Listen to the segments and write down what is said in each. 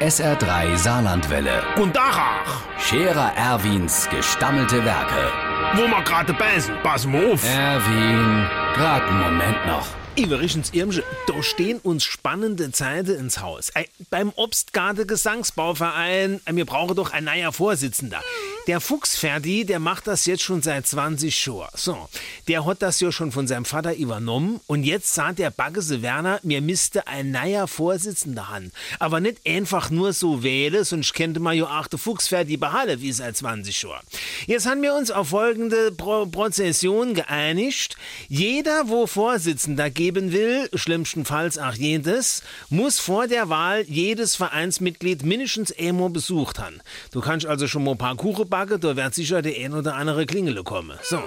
SR3 Saarlandwelle. Und Dachach, Scherer Erwins gestammelte Werke. wo wir gerade beißen, pass mal auf. Erwin, grad einen Moment noch. Iverichens Irmsche, da stehen uns spannende Zeiten ins Haus. Ey, beim Obstgarde Gesangsbauverein, ey, wir brauchen doch ein neuer Vorsitzender. Der Fuchsferdi, der macht das jetzt schon seit 20 Jahren. So, der hat das ja schon von seinem Vater übernommen und jetzt sagt der Baggese Werner, mir müsste ein neuer Vorsitzender haben. Aber nicht einfach nur so wählen, sonst könnte man ja auch der Fuchsferdi behalten, wie seit 20 Jahren. Jetzt haben wir uns auf folgende Pro Prozession geeinigt. Jeder, wo Vorsitzender geben will, schlimmstenfalls auch jedes, muss vor der Wahl jedes Vereinsmitglied mindestens einmal besucht haben. Du kannst also schon mal ein paar Kuchen backen, da wird sicher der ein oder andere Klingele kommen. So.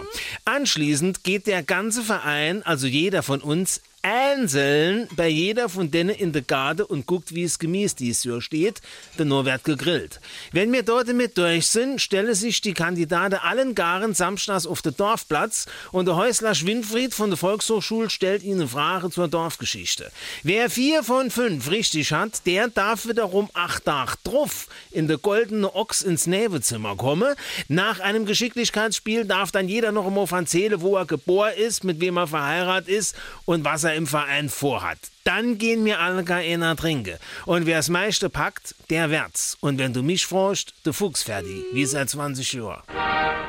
Anschließend geht der ganze Verein, also jeder von uns, einzeln bei jeder von denen in der Garde und guckt, wie es gemäß dies Jahr steht, denn nur wird gegrillt. Wenn wir dort damit durch sind, stellen sich die Kandidaten allen Garen samstags auf den Dorfplatz und der Häusler Schwindfried von der Volkshochschule stellt ihnen Fragen zur Dorfgeschichte. Wer vier von fünf richtig hat, der darf wiederum acht Tage drauf in der goldene Ochs ins Nebezimmer kommen. Nach einem Geschicklichkeitsspiel darf dann jeder noch einmal erzählen, wo er geboren ist, mit wem er verheiratet ist und was er im Verein vorhat. Dann gehen wir alle einer trinken. Und wer's meiste packt, der wird's. Und wenn du mich fragst, der Fuchs fertig, wie seit 20 Jahren.